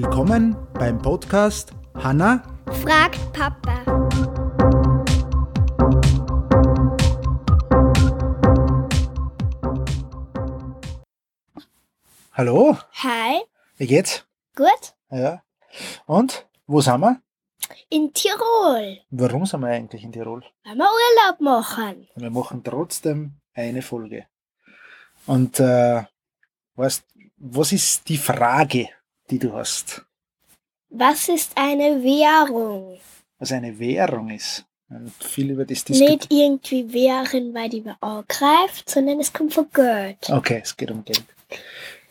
Willkommen beim Podcast Hanna fragt Papa. Hallo, Hi, wie geht's? gut? Ja. Und wo sind wir? In Tirol. Warum sind wir eigentlich in Tirol? Wollen wir Urlaub machen? Wir machen trotzdem eine Folge. Und äh, weißt, was ist die Frage, die du hast? Was ist eine Währung? Was eine Währung ist. Und viel über das. Nicht irgendwie Währung, weil die angreift, sondern es kommt von Geld. Okay, es geht um Geld.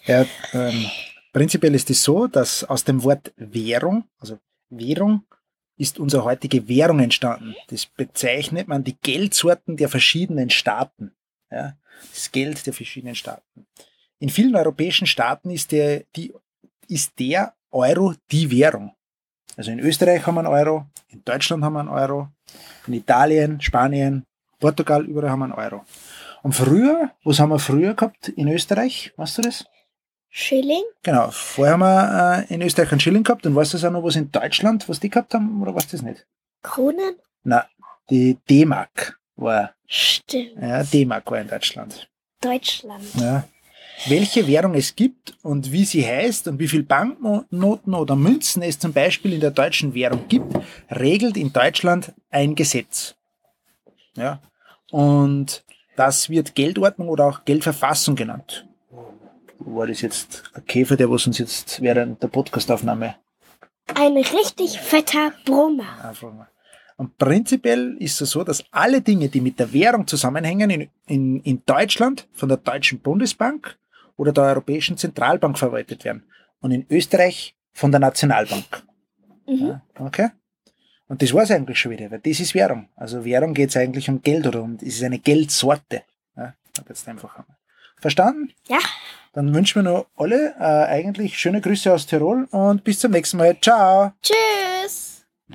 Ja, ähm, prinzipiell ist es so, dass aus dem Wort Währung, also Währung, ist unsere heutige Währung entstanden. Das bezeichnet man die Geldsorten der verschiedenen Staaten. Ja, das Geld der verschiedenen Staaten. In vielen europäischen Staaten ist der, die, ist der Euro die Währung. Also in Österreich haben wir einen Euro, in Deutschland haben wir einen Euro, in Italien, Spanien, Portugal, überall haben wir einen Euro. Und früher, was haben wir früher gehabt in Österreich? Weißt du das? Schilling? Genau, vorher haben wir äh, in Österreich einen Schilling gehabt und weißt du auch noch was in Deutschland, was die gehabt haben, oder weißt du das nicht? Kronen? Na, die D-Mark war, Stimmt. ja, D-Mark war in Deutschland. Deutschland. Ja. Welche Währung es gibt und wie sie heißt und wie viel Banknoten oder Münzen es zum Beispiel in der deutschen Währung gibt, regelt in Deutschland ein Gesetz. Ja. Und das wird Geldordnung oder auch Geldverfassung genannt. War das jetzt ein Käfer, der was uns jetzt während der Podcastaufnahme Ein richtig fetter Brummer. einfach mal. Und prinzipiell ist es so, dass alle Dinge, die mit der Währung zusammenhängen, in, in, in Deutschland von der Deutschen Bundesbank oder der Europäischen Zentralbank verwaltet werden. Und in Österreich von der Nationalbank. Mhm. Ja, okay? Und das war es eigentlich schon wieder, weil das ist Währung. Also Währung geht es eigentlich um Geld oder um, es ist eine Geldsorte. Ja, jetzt einfach einmal. Verstanden? Ja. Dann wünschen wir noch alle äh, eigentlich schöne Grüße aus Tirol und bis zum nächsten Mal. Ciao! Tschüss.